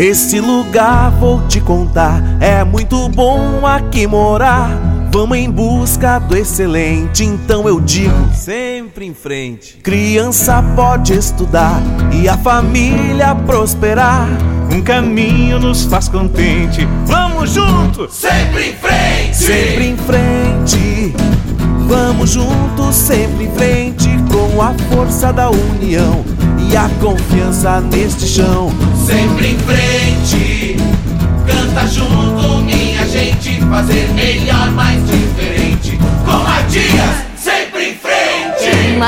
Esse lugar vou te contar, é muito bom aqui morar. Vamos em busca do excelente, então eu digo sempre em frente. Criança pode estudar e a família prosperar. Um caminho nos faz contente. Vamos juntos! Sempre em frente! Sempre em frente. Vamos juntos, sempre em frente, com a força da união e a confiança neste chão. Sempre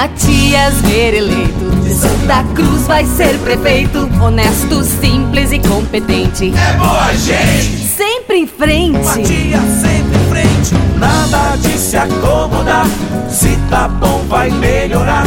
Matias ver eleito de Santa Cruz vai ser prefeito, honesto, simples e competente. É boa gente! Sempre em frente. Matias sempre em frente, nada de se acomodar. Se tá bom, vai melhorar.